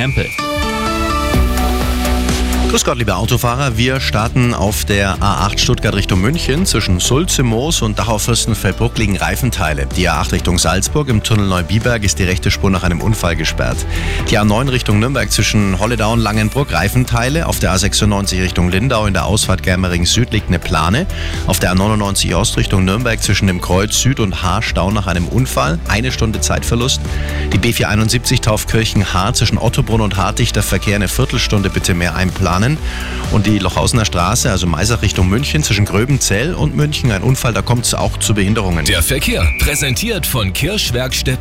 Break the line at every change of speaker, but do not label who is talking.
Hempit.
Grüß Gott, liebe Autofahrer. Wir starten auf der A8 Stuttgart Richtung München. Zwischen Sulze, Moos und Dachau-Fürstenfeldbruck liegen Reifenteile. Die A8 Richtung Salzburg im Tunnel Neubiberg ist die rechte Spur nach einem Unfall gesperrt. Die A9 Richtung Nürnberg zwischen Holledau und Langenbruck Reifenteile. Auf der A96 Richtung Lindau in der Ausfahrt Germering Süd liegt eine Plane. Auf der A99 Ost Richtung Nürnberg zwischen dem Kreuz Süd und H Stau nach einem Unfall. Eine Stunde Zeitverlust. Die B471 Taufkirchen H zwischen Ottobrunn und Hartig der Verkehr eine Viertelstunde bitte mehr einplanen planen. Und die Lochhausener Straße, also Meisach Richtung München, zwischen Gröbenzell und München, ein Unfall, da kommt es auch zu Behinderungen.
Der Verkehr, präsentiert von Kirschwerkstätten.